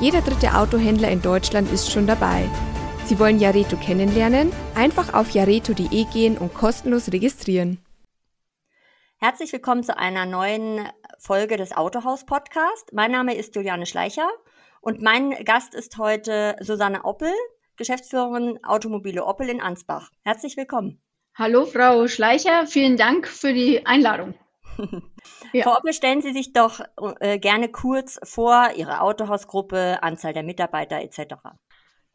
Jeder dritte Autohändler in Deutschland ist schon dabei. Sie wollen Jareto kennenlernen? Einfach auf jareto.de gehen und kostenlos registrieren. Herzlich willkommen zu einer neuen Folge des Autohaus Podcast. Mein Name ist Juliane Schleicher und mein Gast ist heute Susanne Oppel, Geschäftsführerin Automobile Oppel in Ansbach. Herzlich willkommen. Hallo Frau Schleicher, vielen Dank für die Einladung. Ja. Frau Oppel, stellen Sie sich doch äh, gerne kurz vor, Ihre Autohausgruppe, Anzahl der Mitarbeiter etc.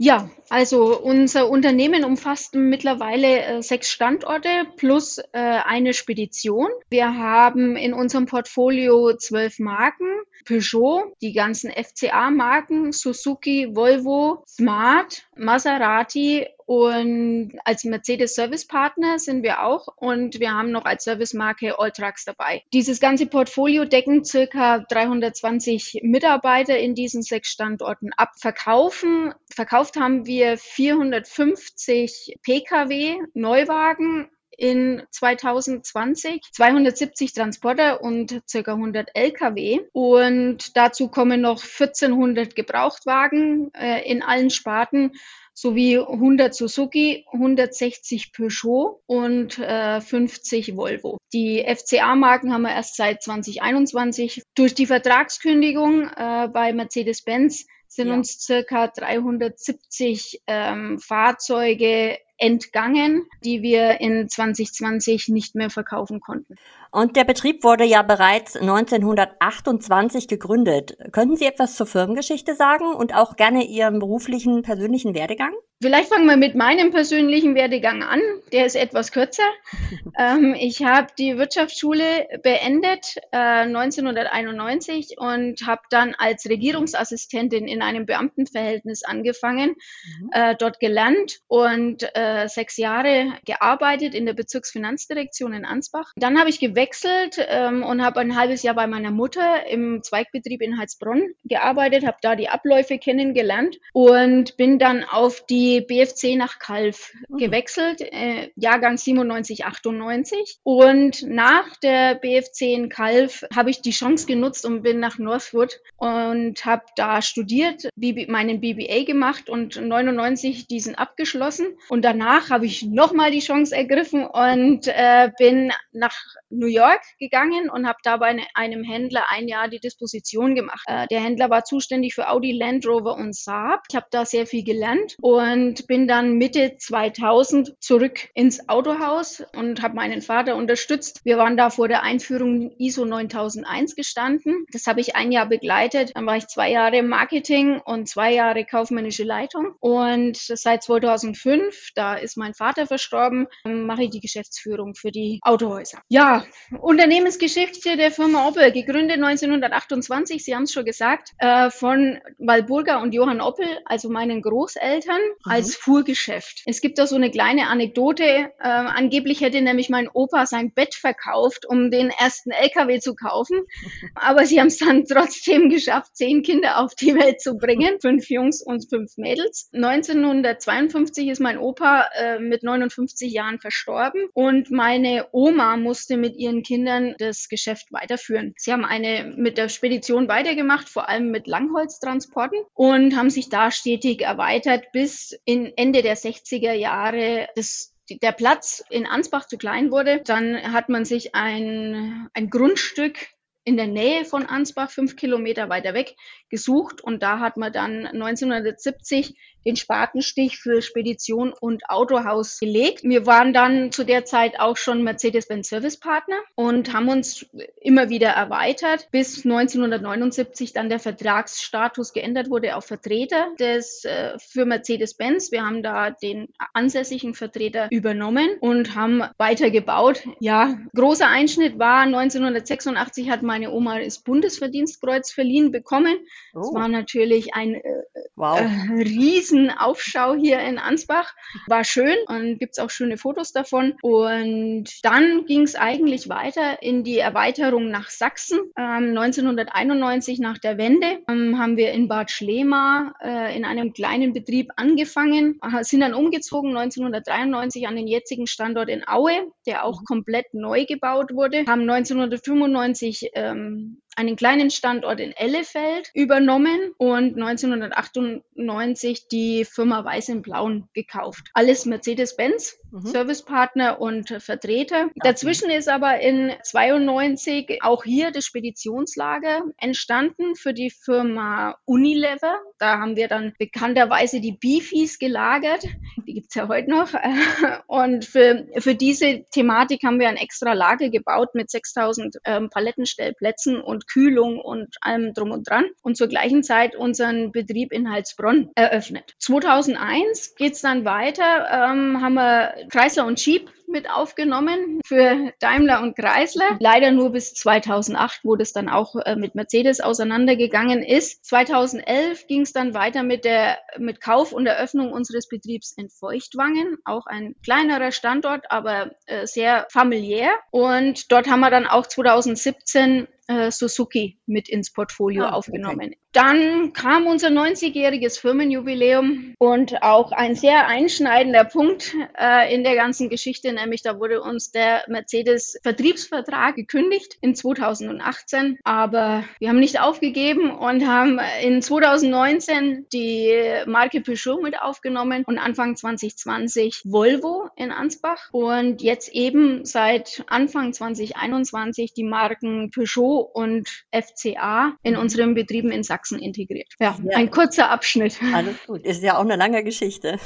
Ja, also unser Unternehmen umfasst mittlerweile äh, sechs Standorte plus äh, eine Spedition. Wir haben in unserem Portfolio zwölf Marken. Peugeot, die ganzen FCA-Marken, Suzuki, Volvo, Smart, Maserati und als Mercedes Service Partner sind wir auch und wir haben noch als Servicemarke Alltrax dabei. Dieses ganze Portfolio decken circa 320 Mitarbeiter in diesen sechs Standorten ab. Verkaufen, verkauft haben wir 450 Pkw Neuwagen in 2020, 270 Transporter und circa 100 Lkw. Und dazu kommen noch 1400 Gebrauchtwagen äh, in allen Sparten sowie 100 Suzuki, 160 Peugeot und äh, 50 Volvo. Die FCA-Marken haben wir erst seit 2021. Durch die Vertragskündigung äh, bei Mercedes-Benz sind ja. uns circa 370 ähm, Fahrzeuge entgangen, die wir in 2020 nicht mehr verkaufen konnten. Und der Betrieb wurde ja bereits 1928 gegründet. Könnten Sie etwas zur Firmengeschichte sagen und auch gerne Ihren beruflichen, persönlichen Werdegang? Vielleicht fangen wir mit meinem persönlichen Werdegang an. Der ist etwas kürzer. ähm, ich habe die Wirtschaftsschule beendet äh, 1991 und habe dann als Regierungsassistentin in einem Beamtenverhältnis angefangen, mhm. äh, dort gelernt und äh, sechs Jahre gearbeitet in der Bezirksfinanzdirektion in Ansbach. Dann habe ich gewechselt ähm, und habe ein halbes Jahr bei meiner Mutter im Zweigbetrieb in Heilsbronn gearbeitet, habe da die Abläufe kennengelernt und bin dann auf die die BFC nach Kalf mhm. gewechselt, äh, Jahrgang 97, 98. Und nach der BFC in Kalf habe ich die Chance genutzt und bin nach Northwood und habe da studiert, meinen BBA gemacht und 99 diesen abgeschlossen. Und danach habe ich nochmal die Chance ergriffen und äh, bin nach New York gegangen und habe da bei einem Händler ein Jahr die Disposition gemacht. Äh, der Händler war zuständig für Audi, Land Rover und Saab. Ich habe da sehr viel gelernt und und bin dann Mitte 2000 zurück ins Autohaus und habe meinen Vater unterstützt. Wir waren da vor der Einführung ISO 9001 gestanden. Das habe ich ein Jahr begleitet. Dann war ich zwei Jahre Marketing und zwei Jahre kaufmännische Leitung. Und seit 2005, da ist mein Vater verstorben, mache ich die Geschäftsführung für die Autohäuser. Ja, Unternehmensgeschichte der Firma Opel, gegründet 1928, Sie haben es schon gesagt, äh, von Walburga und Johann Opel, also meinen Großeltern als mhm. Fuhrgeschäft. Es gibt da so eine kleine Anekdote. Äh, angeblich hätte nämlich mein Opa sein Bett verkauft, um den ersten LKW zu kaufen. Aber sie haben es dann trotzdem geschafft, zehn Kinder auf die Welt zu bringen. Fünf Jungs und fünf Mädels. 1952 ist mein Opa äh, mit 59 Jahren verstorben und meine Oma musste mit ihren Kindern das Geschäft weiterführen. Sie haben eine mit der Spedition weitergemacht, vor allem mit Langholztransporten und haben sich da stetig erweitert bis in Ende der 60er Jahre das der Platz in Ansbach zu klein wurde, dann hat man sich ein, ein Grundstück in der Nähe von Ansbach, fünf Kilometer weiter weg, gesucht. Und da hat man dann 1970 den Spatenstich für Spedition und Autohaus gelegt. Wir waren dann zu der Zeit auch schon Mercedes-Benz Service Partner und haben uns immer wieder erweitert, bis 1979 dann der Vertragsstatus geändert wurde auf Vertreter des äh, für Mercedes-Benz. Wir haben da den ansässigen Vertreter übernommen und haben weitergebaut. Ja, großer Einschnitt war 1986 hat mein meine Oma ist Bundesverdienstkreuz verliehen bekommen. Oh. Das war natürlich ein äh, wow. äh, Riesenaufschau hier in Ansbach. War schön und gibt's auch schöne Fotos davon. Und dann ging es eigentlich weiter in die Erweiterung nach Sachsen. Ähm, 1991 nach der Wende ähm, haben wir in Bad Schlema äh, in einem kleinen Betrieb angefangen, sind dann umgezogen 1993 an den jetzigen Standort in Aue, der auch mhm. komplett neu gebaut wurde, haben 1995 ähm, einen kleinen Standort in Ellefeld übernommen und 1998 die Firma Weiß in Blauen gekauft. Alles Mercedes-Benz, mhm. Servicepartner und Vertreter. Dazwischen ist aber in 92 auch hier das Speditionslager entstanden für die Firma Unilever. Da haben wir dann bekannterweise die Beefies gelagert. Die gibt's ja heute noch. Und für, für diese Thematik haben wir ein extra Lager gebaut mit 6000 ähm, Palettenstellplätzen und Kühlung und allem drum und dran und zur gleichen Zeit unseren Betrieb in Heilsbronn eröffnet. 2001 geht's dann weiter, ähm, haben wir Chrysler und Jeep mit aufgenommen für Daimler und Chrysler. Leider nur bis 2008, wo das dann auch äh, mit Mercedes auseinandergegangen ist. 2011 ging es dann weiter mit der mit Kauf und Eröffnung unseres Betriebs in Feuchtwangen, auch ein kleinerer Standort, aber äh, sehr familiär. Und dort haben wir dann auch 2017 äh, Suzuki mit ins Portfolio ah, aufgenommen. Okay. Dann kam unser 90-jähriges Firmenjubiläum und auch ein sehr einschneidender Punkt äh, in der ganzen Geschichte, nämlich da wurde uns der Mercedes-Vertriebsvertrag gekündigt in 2018, aber wir haben nicht aufgegeben und haben in 2019 die Marke Peugeot mit aufgenommen und Anfang 2020 Volvo in Ansbach. Und jetzt eben seit Anfang 2021 die Marken Peugeot und FCA in unseren Betrieben in Sachsen Sachsen integriert. Ja, ja, ein kurzer Abschnitt. Alles gut. Ist ja auch eine lange Geschichte.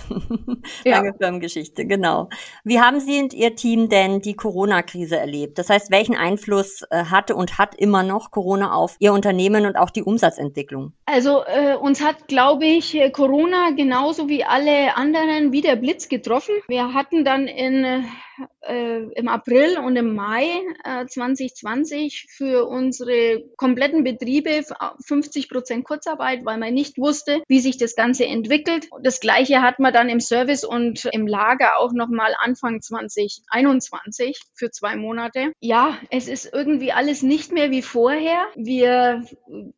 lange ja. Firmengeschichte, genau. Wie haben Sie und Ihr Team denn die Corona-Krise erlebt? Das heißt, welchen Einfluss äh, hatte und hat immer noch Corona auf Ihr Unternehmen und auch die Umsatzentwicklung? Also äh, uns hat, glaube ich, Corona genauso wie alle anderen wie der Blitz getroffen. Wir hatten dann in äh, im April und im Mai äh, 2020 für unsere kompletten Betriebe 50 Prozent Kurzarbeit, weil man nicht wusste, wie sich das Ganze entwickelt. Das Gleiche hat man dann im Service und im Lager auch nochmal Anfang 2021 für zwei Monate. Ja, es ist irgendwie alles nicht mehr wie vorher. Wir,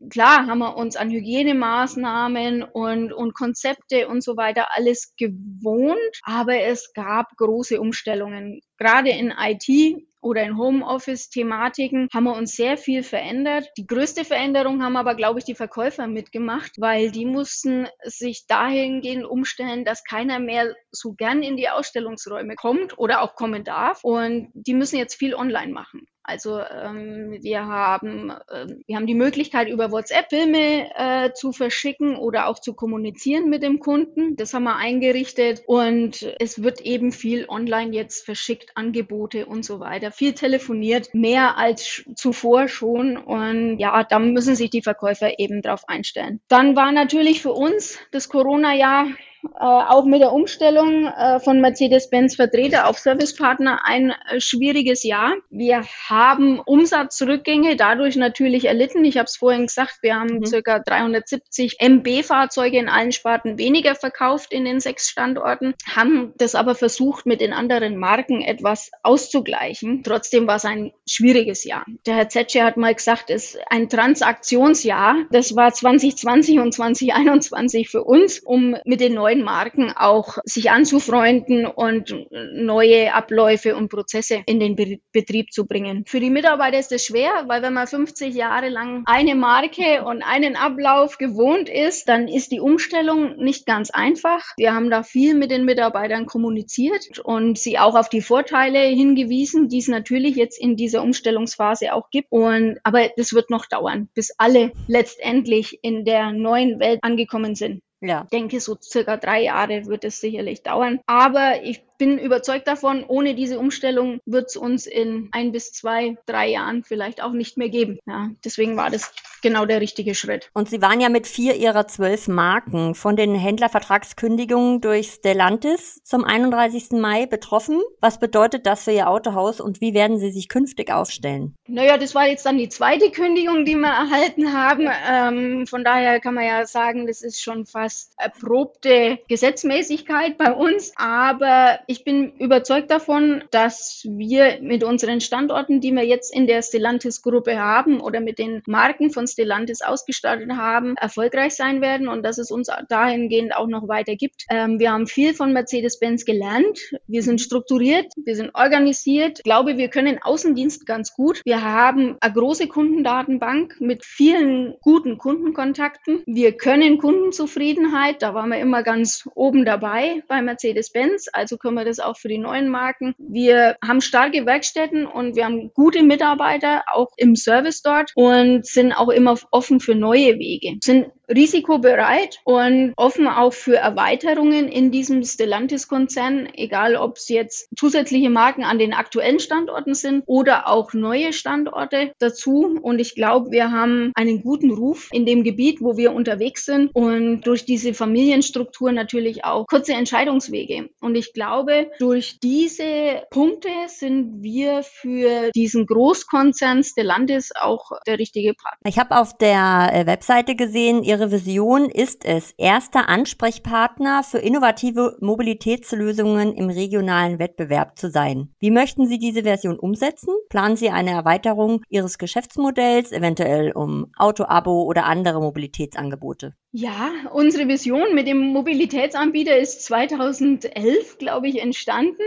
klar, haben wir uns an Hygienemaßnahmen und, und Konzepte und so weiter alles gewohnt, aber es gab große Umstellungen gerade in IT oder in Homeoffice-Thematiken haben wir uns sehr viel verändert. Die größte Veränderung haben aber, glaube ich, die Verkäufer mitgemacht, weil die mussten sich dahingehend umstellen, dass keiner mehr so gern in die Ausstellungsräume kommt oder auch kommen darf. Und die müssen jetzt viel online machen. Also ähm, wir haben äh, wir haben die Möglichkeit über WhatsApp Filme äh, zu verschicken oder auch zu kommunizieren mit dem Kunden. Das haben wir eingerichtet und es wird eben viel online jetzt verschickt, Angebote und so weiter. Viel telefoniert, mehr als zuvor schon und ja, da müssen sich die Verkäufer eben drauf einstellen. Dann war natürlich für uns das Corona-Jahr auch mit der Umstellung äh, von Mercedes-Benz Vertreter auf Servicepartner ein äh, schwieriges Jahr. Wir haben Umsatzrückgänge dadurch natürlich erlitten. Ich habe es vorhin gesagt, wir haben mhm. circa 370 MB-Fahrzeuge in allen Sparten weniger verkauft in den sechs Standorten, haben das aber versucht, mit den anderen Marken etwas auszugleichen. Trotzdem war es ein schwieriges Jahr. Der Herr Zetsche hat mal gesagt, es ist ein Transaktionsjahr. Das war 2020 und 2021 für uns, um mit den neuen neuen Marken auch sich anzufreunden und neue Abläufe und Prozesse in den Be Betrieb zu bringen. Für die Mitarbeiter ist es schwer, weil wenn man 50 Jahre lang eine Marke und einen Ablauf gewohnt ist, dann ist die Umstellung nicht ganz einfach. Wir haben da viel mit den Mitarbeitern kommuniziert und sie auch auf die Vorteile hingewiesen, die es natürlich jetzt in dieser Umstellungsphase auch gibt. Und, aber das wird noch dauern, bis alle letztendlich in der neuen Welt angekommen sind. Ja. Ich denke, so circa drei Jahre wird es sicherlich dauern. Aber ich bin überzeugt davon, ohne diese Umstellung wird es uns in ein bis zwei, drei Jahren vielleicht auch nicht mehr geben. Ja, deswegen war das genau der richtige Schritt. Und Sie waren ja mit vier Ihrer zwölf Marken von den Händlervertragskündigungen durch Stellantis zum 31. Mai betroffen. Was bedeutet das für Ihr Autohaus und wie werden Sie sich künftig aufstellen? Naja, das war jetzt dann die zweite Kündigung, die wir erhalten haben. Ähm, von daher kann man ja sagen, das ist schon fast erprobte Gesetzmäßigkeit bei uns. Aber ich bin überzeugt davon, dass wir mit unseren Standorten, die wir jetzt in der Stellantis-Gruppe haben oder mit den Marken von Stellantis ausgestattet haben, erfolgreich sein werden und dass es uns dahingehend auch noch weiter gibt. Ähm, wir haben viel von Mercedes-Benz gelernt. Wir sind strukturiert, wir sind organisiert. Ich glaube, wir können Außendienst ganz gut. Wir haben eine große Kundendatenbank mit vielen guten Kundenkontakten. Wir können Kundenzufriedenheit, da waren wir immer ganz oben dabei bei Mercedes-Benz, also können wir das auch für die neuen Marken. Wir haben starke Werkstätten und wir haben gute Mitarbeiter, auch im Service dort und sind auch immer offen für neue Wege, sind risikobereit und offen auch für Erweiterungen in diesem Stellantis-Konzern, egal ob es jetzt zusätzliche Marken an den aktuellen Standorten sind oder auch neue Standorte dazu. Und ich glaube, wir haben einen guten Ruf in dem Gebiet, wo wir unterwegs sind und durch diese Familienstruktur natürlich auch kurze Entscheidungswege. Und ich glaube, durch diese Punkte sind wir für diesen Großkonzern Stellantis auch der richtige Partner. Ich habe auf der äh, Webseite gesehen, ihr Ihre Vision ist es, erster Ansprechpartner für innovative Mobilitätslösungen im regionalen Wettbewerb zu sein. Wie möchten Sie diese Version umsetzen? Planen Sie eine Erweiterung Ihres Geschäftsmodells, eventuell um Auto-Abo oder andere Mobilitätsangebote? Ja, unsere Vision mit dem Mobilitätsanbieter ist 2011, glaube ich, entstanden.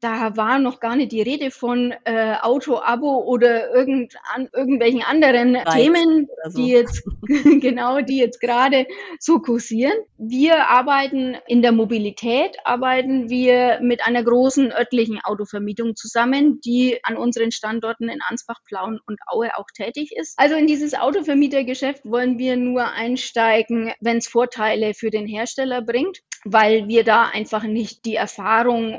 Da war noch gar nicht die Rede von äh, Auto-Abo oder irgend, an, irgendwelchen anderen Reich Themen, so. die jetzt genau, die jetzt gerade so kursieren. Wir arbeiten in der Mobilität, arbeiten wir mit einer großen örtlichen Autovermietung zusammen, die an unseren Standorten in Ansbach, Plauen und Aue auch tätig ist. Also in dieses Autovermietergeschäft wollen wir nur einsteigen wenn es Vorteile für den Hersteller bringt, weil wir da einfach nicht die Erfahrung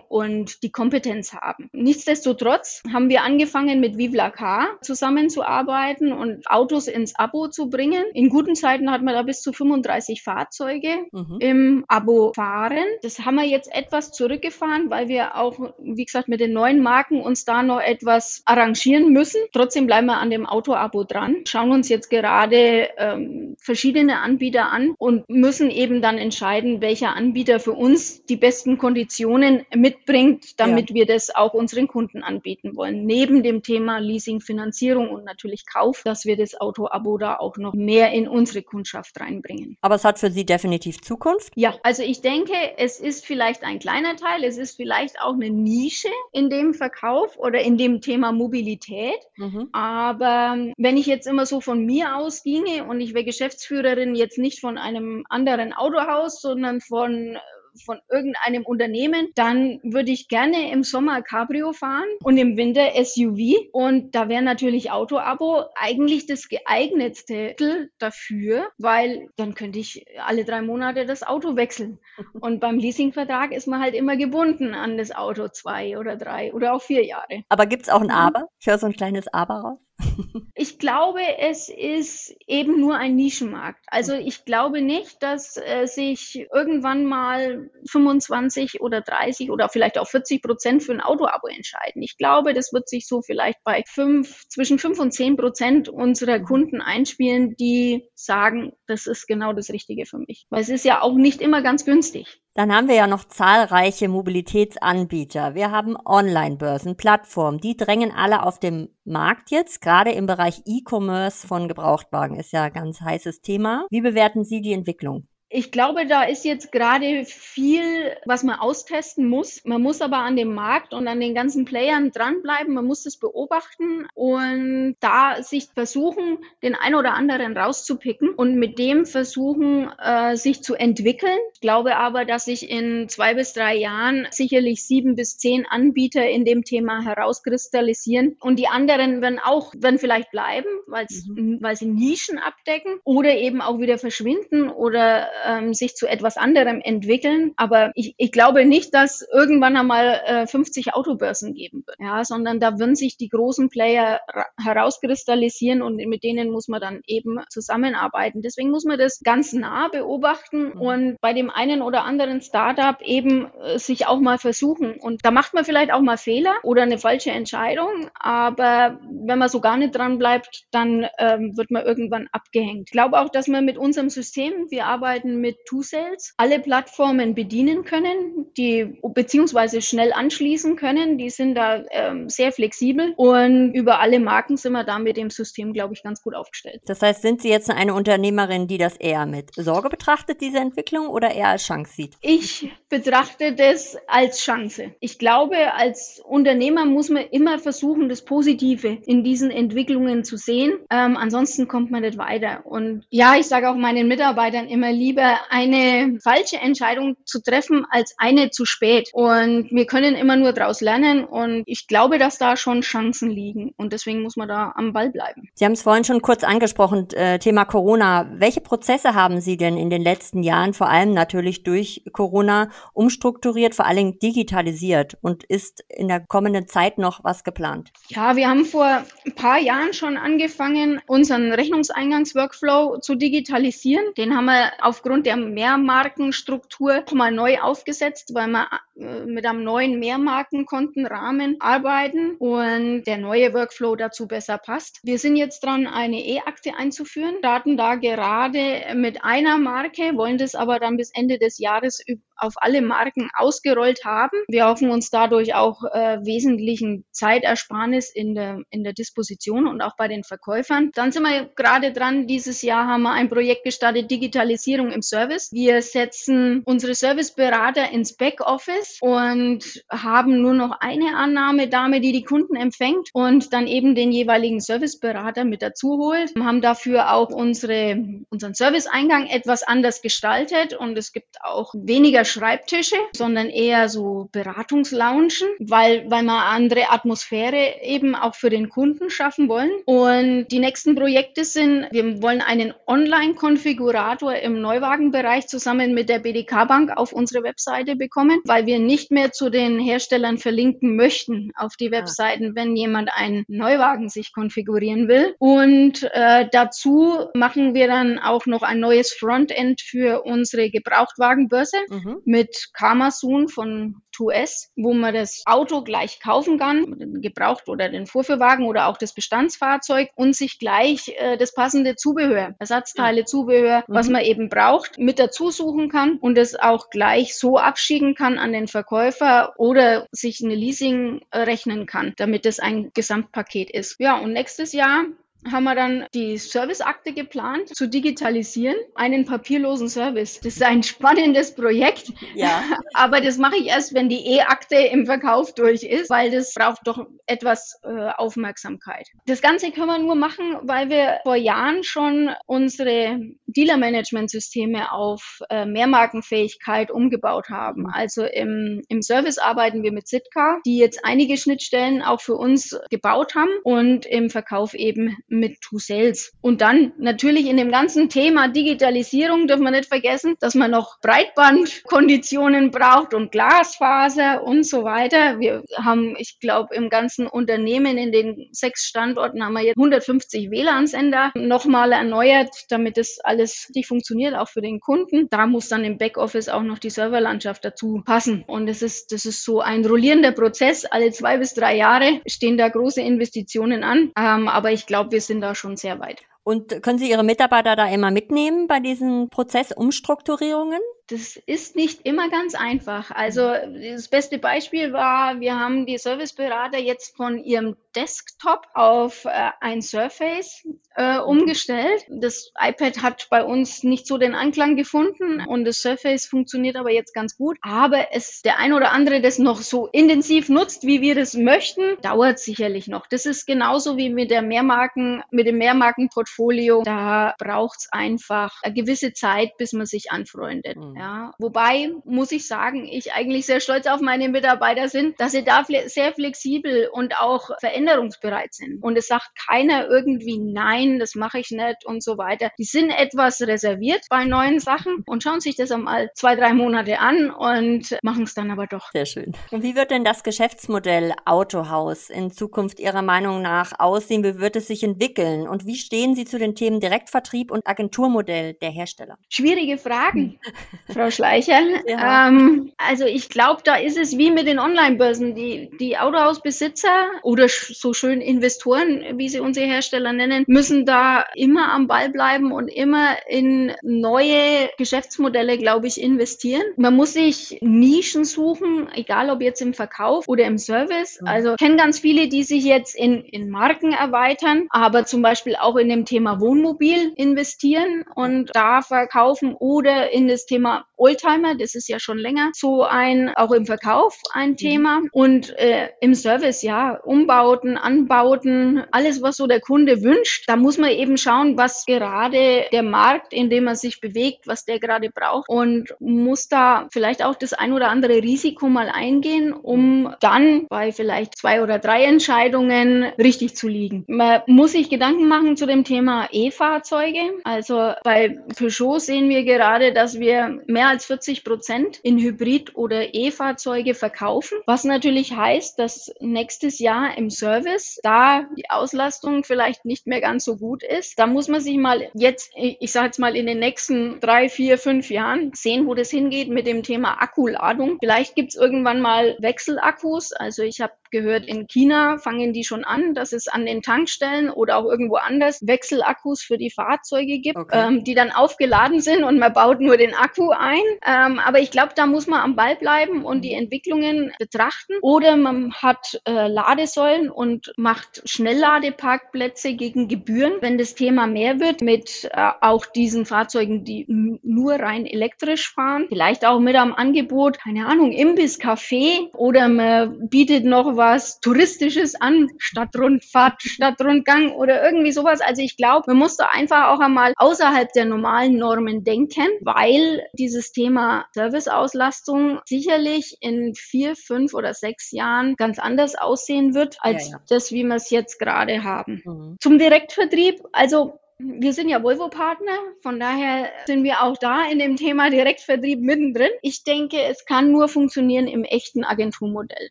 und die Kompetenz haben. Nichtsdestotrotz haben wir angefangen mit Vivla Car zusammenzuarbeiten und Autos ins Abo zu bringen. In guten Zeiten hat man da bis zu 35 Fahrzeuge mhm. im Abo fahren. Das haben wir jetzt etwas zurückgefahren, weil wir auch, wie gesagt, mit den neuen Marken uns da noch etwas arrangieren müssen. Trotzdem bleiben wir an dem Auto-Abo dran, schauen uns jetzt gerade ähm, verschiedene Anbieter Anbieter an und müssen eben dann entscheiden, welcher Anbieter für uns die besten Konditionen mitbringt, damit ja. wir das auch unseren Kunden anbieten wollen. Neben dem Thema Leasing, Finanzierung und natürlich Kauf, dass wir das Auto-Abo da auch noch mehr in unsere Kundschaft reinbringen. Aber es hat für Sie definitiv Zukunft? Ja, also ich denke, es ist vielleicht ein kleiner Teil, es ist vielleicht auch eine Nische in dem Verkauf oder in dem Thema Mobilität. Mhm. Aber wenn ich jetzt immer so von mir ausginge und ich wäre Geschäftsführerin jetzt nicht von einem anderen Autohaus, sondern von von irgendeinem Unternehmen, dann würde ich gerne im Sommer Cabrio fahren und im Winter SUV. Und da wäre natürlich Auto-Abo eigentlich das geeignetste dafür, weil dann könnte ich alle drei Monate das Auto wechseln. Und beim Leasingvertrag ist man halt immer gebunden an das Auto zwei oder drei oder auch vier Jahre. Aber gibt es auch ein Aber? Ich höre so ein kleines Aber raus. Ich glaube, es ist eben nur ein Nischenmarkt. Also ich glaube nicht, dass äh, sich irgendwann mal 25 oder 30 oder vielleicht auch 40 Prozent für ein Auto-Abo entscheiden. Ich glaube, das wird sich so vielleicht bei fünf, zwischen 5 und 10 Prozent unserer mhm. Kunden einspielen, die sagen, das ist genau das Richtige für mich. Weil es ist ja auch nicht immer ganz günstig. Dann haben wir ja noch zahlreiche Mobilitätsanbieter. Wir haben Online-Börsen, Plattformen, die drängen alle auf dem Markt jetzt. Gerade im Bereich E-Commerce von Gebrauchtwagen ist ja ein ganz heißes Thema. Wie bewerten Sie die Entwicklung? Ich glaube, da ist jetzt gerade viel, was man austesten muss. Man muss aber an dem Markt und an den ganzen Playern dranbleiben. Man muss das beobachten und da sich versuchen, den ein oder anderen rauszupicken und mit dem versuchen, äh, sich zu entwickeln. Ich glaube aber, dass sich in zwei bis drei Jahren sicherlich sieben bis zehn Anbieter in dem Thema herauskristallisieren und die anderen werden auch, werden vielleicht bleiben, mhm. weil sie Nischen abdecken oder eben auch wieder verschwinden oder ähm, sich zu etwas anderem entwickeln. Aber ich, ich glaube nicht, dass irgendwann einmal äh, 50 Autobörsen geben wird, ja, sondern da würden sich die großen Player herauskristallisieren und mit denen muss man dann eben zusammenarbeiten. Deswegen muss man das ganz nah beobachten mhm. und bei dem einen oder anderen Startup eben äh, sich auch mal versuchen. Und da macht man vielleicht auch mal Fehler oder eine falsche Entscheidung, aber wenn man so gar nicht dran bleibt, dann ähm, wird man irgendwann abgehängt. Ich glaube auch, dass man mit unserem System, wir arbeiten mit Two-Sales, alle Plattformen bedienen können, die beziehungsweise schnell anschließen können. Die sind da ähm, sehr flexibel und über alle Marken sind wir da mit dem System, glaube ich, ganz gut aufgestellt. Das heißt, sind Sie jetzt eine Unternehmerin, die das eher mit Sorge betrachtet, diese Entwicklung, oder eher als Chance sieht? Ich betrachte das als Chance. Ich glaube, als Unternehmer muss man immer versuchen, das Positive in diesen Entwicklungen zu sehen. Ähm, ansonsten kommt man nicht weiter. Und ja, ich sage auch meinen Mitarbeitern immer lieber, eine falsche Entscheidung zu treffen, als eine zu spät. Und wir können immer nur daraus lernen. Und ich glaube, dass da schon Chancen liegen. Und deswegen muss man da am Ball bleiben. Sie haben es vorhin schon kurz angesprochen, äh, Thema Corona. Welche Prozesse haben Sie denn in den letzten Jahren, vor allem natürlich durch Corona, umstrukturiert, vor allem digitalisiert? Und ist in der kommenden Zeit noch was geplant? Ja, wir haben vor ein paar Jahren schon angefangen, unseren Rechnungseingangsworkflow zu digitalisieren. Den haben wir aufgrund der Mehrmarkenstruktur mal neu aufgesetzt, weil wir äh, mit einem neuen Mehrmarkenkontenrahmen arbeiten und der neue Workflow dazu besser passt. Wir sind jetzt dran, eine E-Akte einzuführen, starten da gerade mit einer Marke, wollen das aber dann bis Ende des Jahres auf alle Marken ausgerollt haben. Wir hoffen uns dadurch auch äh, wesentlichen Zeitersparnis in der, in der Disposition und auch bei den Verkäufern. Dann sind wir gerade dran, dieses Jahr haben wir ein Projekt gestartet, Digitalisierung im Service. Wir setzen unsere Serviceberater ins Backoffice und haben nur noch eine Annahmedame, die die Kunden empfängt und dann eben den jeweiligen Serviceberater mit dazu holt. Wir haben dafür auch unsere, unseren Serviceeingang etwas anders gestaltet und es gibt auch weniger Schreibtische, sondern eher so Beratungsloungen, weil, weil wir andere Atmosphäre eben auch für den Kunden schaffen wollen. Und die nächsten Projekte sind, wir wollen einen Online-Konfigurator im Neuwagenbereich zusammen mit der BDK Bank auf unsere Webseite bekommen, weil wir nicht mehr zu den Herstellern verlinken möchten auf die ah. Webseiten, wenn jemand einen Neuwagen sich konfigurieren will. Und äh, dazu machen wir dann auch noch ein neues Frontend für unsere Gebrauchtwagenbörse. Mhm mit Kamasun von 2S, wo man das Auto gleich kaufen kann, den gebraucht oder den Vorführwagen oder auch das Bestandsfahrzeug und sich gleich äh, das passende Zubehör, Ersatzteile, Zubehör, mhm. was man eben braucht, mit dazu suchen kann und es auch gleich so abschicken kann an den Verkäufer oder sich eine Leasing rechnen kann, damit es ein Gesamtpaket ist. Ja, und nächstes Jahr haben wir dann die Serviceakte geplant zu digitalisieren, einen papierlosen Service. Das ist ein spannendes Projekt, ja. aber das mache ich erst, wenn die E-Akte im Verkauf durch ist, weil das braucht doch etwas äh, Aufmerksamkeit. Das Ganze können wir nur machen, weil wir vor Jahren schon unsere Dealer-Management-Systeme auf äh, Mehrmarkenfähigkeit umgebaut haben. Also im, im Service arbeiten wir mit Sitka, die jetzt einige Schnittstellen auch für uns gebaut haben und im Verkauf eben mit Two Sales. Und dann natürlich in dem ganzen Thema Digitalisierung dürfen wir nicht vergessen, dass man noch Breitbandkonditionen braucht und Glasfaser und so weiter. Wir haben, ich glaube, im ganzen Unternehmen in den sechs Standorten haben wir jetzt 150 WLAN-Sender nochmal erneuert, damit das alles richtig funktioniert, auch für den Kunden. Da muss dann im Backoffice auch noch die Serverlandschaft dazu passen. Und das ist, das ist so ein rollierender Prozess. Alle zwei bis drei Jahre stehen da große Investitionen an. Ähm, aber ich glaube, wir sind da schon sehr weit. Und können Sie Ihre Mitarbeiter da immer mitnehmen bei diesen Prozessumstrukturierungen? Das ist nicht immer ganz einfach. Also das beste Beispiel war, wir haben die Serviceberater jetzt von ihrem Desktop auf äh, ein Surface äh, umgestellt. Das iPad hat bei uns nicht so den Anklang gefunden und das Surface funktioniert aber jetzt ganz gut. Aber es der ein oder andere das noch so intensiv nutzt, wie wir das möchten, dauert sicherlich noch. Das ist genauso wie mit der Mehrmarken, mit dem Mehrmarkenportfolio. Da braucht es einfach eine gewisse Zeit, bis man sich anfreundet. Mhm. Mhm. Ja, wobei muss ich sagen, ich eigentlich sehr stolz auf meine Mitarbeiter sind, dass sie da fle sehr flexibel und auch veränderungsbereit sind. Und es sagt keiner irgendwie nein, das mache ich nicht und so weiter. Die sind etwas reserviert bei neuen Sachen und schauen sich das einmal zwei, drei Monate an und machen es dann aber doch. Sehr schön. Und wie wird denn das Geschäftsmodell Autohaus in Zukunft Ihrer Meinung nach aussehen? Wie wird es sich entwickeln? Und wie stehen Sie zu den Themen Direktvertrieb und Agenturmodell der Hersteller? Schwierige Fragen, Frau Schleicher. Ja. Ähm, also ich glaube, da ist es wie mit den Online-Börsen. Die, die Autohausbesitzer oder so schön Investoren, wie sie unsere Hersteller nennen, müssen da immer am Ball bleiben und immer in neue Geschäftsmodelle, glaube ich, investieren. Man muss sich Nischen suchen, egal ob jetzt im Verkauf oder im Service. Also ich kenne ganz viele, die sich jetzt in, in Marken erweitern, aber zum Beispiel auch in dem Thema Wohnmobil investieren und da verkaufen oder in das Thema not Oldtimer, das ist ja schon länger so ein, auch im Verkauf ein mhm. Thema und äh, im Service, ja, Umbauten, Anbauten, alles, was so der Kunde wünscht. Da muss man eben schauen, was gerade der Markt, in dem man sich bewegt, was der gerade braucht und muss da vielleicht auch das ein oder andere Risiko mal eingehen, um dann bei vielleicht zwei oder drei Entscheidungen richtig zu liegen. Man muss sich Gedanken machen zu dem Thema E-Fahrzeuge. Also bei Peugeot sehen wir gerade, dass wir mehr als 40 Prozent in Hybrid- oder E-Fahrzeuge verkaufen, was natürlich heißt, dass nächstes Jahr im Service da die Auslastung vielleicht nicht mehr ganz so gut ist. Da muss man sich mal jetzt, ich sage jetzt mal in den nächsten drei, vier, fünf Jahren sehen, wo das hingeht mit dem Thema Akkuladung. Vielleicht gibt es irgendwann mal Wechselakkus. Also ich habe gehört, in China fangen die schon an, dass es an den Tankstellen oder auch irgendwo anders Wechselakkus für die Fahrzeuge gibt, okay. ähm, die dann aufgeladen sind und man baut nur den Akku ein. Ähm, aber ich glaube, da muss man am Ball bleiben und die Entwicklungen betrachten. Oder man hat äh, Ladesäulen und macht Schnellladeparkplätze gegen Gebühren, wenn das Thema mehr wird mit äh, auch diesen Fahrzeugen, die nur rein elektrisch fahren. Vielleicht auch mit am Angebot, keine Ahnung, Imbiss, Café oder man bietet noch was Touristisches an, Stadtrundfahrt, Stadtrundgang oder irgendwie sowas. Also ich glaube, man muss da einfach auch einmal außerhalb der normalen Normen denken, weil dieses Thema Serviceauslastung sicherlich in vier, fünf oder sechs Jahren ganz anders aussehen wird als ja, ja. das, wie wir es jetzt gerade haben. Mhm. Zum Direktvertrieb, also wir sind ja Volvo-Partner, von daher sind wir auch da in dem Thema Direktvertrieb mittendrin. Ich denke, es kann nur funktionieren im echten Agenturmodell.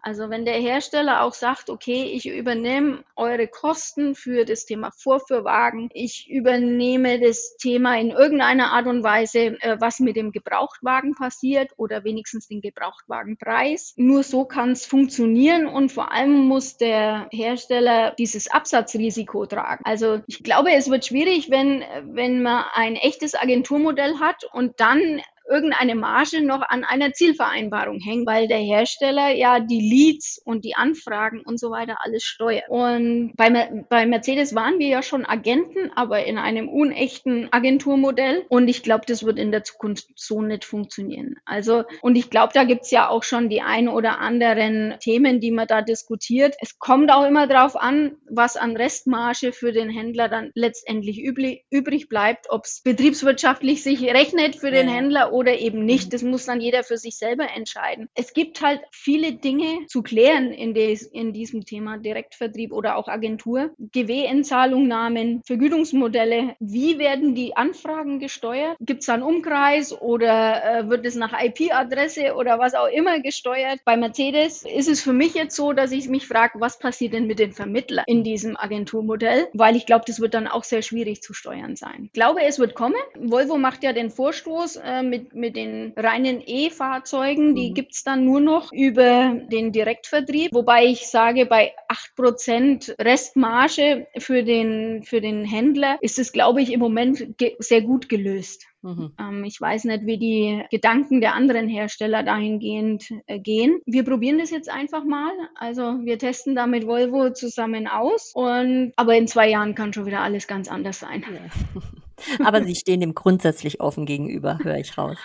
Also wenn der Hersteller auch sagt, okay, ich übernehme eure Kosten für das Thema Vorführwagen, ich übernehme das Thema in irgendeiner Art und Weise, äh, was mit dem Gebrauchtwagen passiert oder wenigstens den Gebrauchtwagenpreis. Nur so kann es funktionieren und vor allem muss der Hersteller dieses Absatzrisiko tragen. Also ich glaube, es wird schwierig, schwierig, wenn, wenn man ein echtes Agenturmodell hat und dann irgendeine Marge noch an einer Zielvereinbarung hängt, weil der Hersteller ja die Leads und die Anfragen und so weiter alles steuert. Und bei, bei Mercedes waren wir ja schon Agenten, aber in einem unechten Agenturmodell. Und ich glaube, das wird in der Zukunft so nicht funktionieren. Also, und ich glaube, da gibt's ja auch schon die ein oder anderen Themen, die man da diskutiert. Es kommt auch immer darauf an, was an Restmarge für den Händler dann letztendlich üblich, übrig bleibt, ob es betriebswirtschaftlich sich rechnet für den Händler oder eben nicht. Mhm. Das muss dann jeder für sich selber entscheiden. Es gibt halt viele Dinge zu klären in, des, in diesem Thema Direktvertrieb oder auch Agentur. GW-Entzahlungnahmen, Vergütungsmodelle. Wie werden die Anfragen gesteuert? Gibt es da einen Umkreis oder äh, wird es nach IP-Adresse oder was auch immer gesteuert? Bei Mercedes ist es für mich jetzt so, dass ich mich frage, was passiert denn mit den Vermittlern in diesem Agenturmodell? Weil ich glaube, das wird dann auch sehr schwierig zu steuern sein. Ich glaube, es wird kommen. Volvo macht ja den Vorstoß äh, mit mit, mit den reinen E-Fahrzeugen, die mhm. gibt es dann nur noch über den Direktvertrieb, wobei ich sage, bei 8% Restmarge für den, für den Händler ist es, glaube ich, im Moment sehr gut gelöst. Mhm. Ähm, ich weiß nicht, wie die Gedanken der anderen Hersteller dahingehend äh, gehen. Wir probieren das jetzt einfach mal. Also wir testen da mit Volvo zusammen aus. Und, aber in zwei Jahren kann schon wieder alles ganz anders sein. Ja. Aber Sie stehen dem grundsätzlich offen gegenüber, höre ich raus.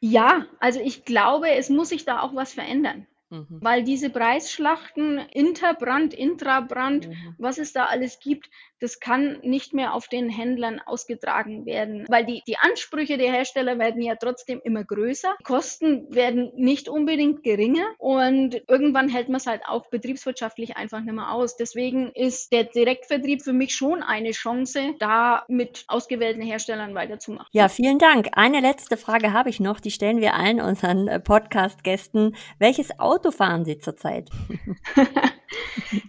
Ja, also ich glaube, es muss sich da auch was verändern. Mhm. Weil diese Preisschlachten, Interbrand, Intrabrand, mhm. was es da alles gibt, das kann nicht mehr auf den Händlern ausgetragen werden, weil die, die Ansprüche der Hersteller werden ja trotzdem immer größer. Kosten werden nicht unbedingt geringer und irgendwann hält man es halt auch betriebswirtschaftlich einfach nicht mehr aus. Deswegen ist der Direktvertrieb für mich schon eine Chance, da mit ausgewählten Herstellern weiterzumachen. Ja, vielen Dank. Eine letzte Frage habe ich noch, die stellen wir allen unseren äh, Podcast-Gästen. Welches Auto fahren Sie zurzeit?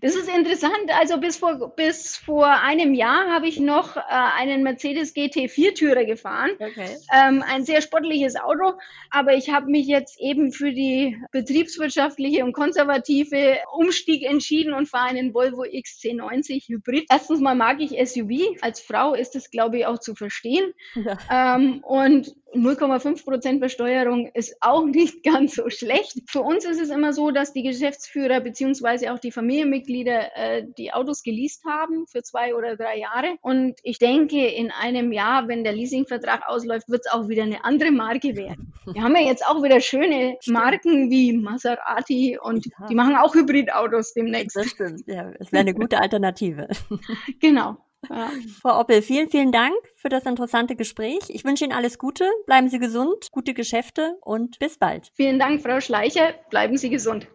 Das ist interessant. Also bis vor, bis vor einem Jahr habe ich noch äh, einen Mercedes GT Viertürer gefahren. Okay. Ähm, ein sehr sportliches Auto. Aber ich habe mich jetzt eben für die betriebswirtschaftliche und konservative Umstieg entschieden und fahre einen Volvo XC90 Hybrid. Erstens mal mag ich SUV. Als Frau ist es, glaube ich, auch zu verstehen. Ja. Ähm, und 0,5 Prozent Besteuerung ist auch nicht ganz so schlecht. Für uns ist es immer so, dass die Geschäftsführer beziehungsweise auch die Familienmitglieder äh, die Autos geleast haben für zwei oder drei Jahre. Und ich denke, in einem Jahr, wenn der Leasingvertrag ausläuft, wird es auch wieder eine andere Marke werden. Wir haben ja jetzt auch wieder schöne Marken wie Maserati und ja. die machen auch Hybridautos demnächst. Das stimmt, ja, es wäre eine gute Alternative. genau. Ja. Frau Oppel, vielen, vielen Dank für das interessante Gespräch. Ich wünsche Ihnen alles Gute, bleiben Sie gesund, gute Geschäfte und bis bald. Vielen Dank, Frau Schleicher, bleiben Sie gesund.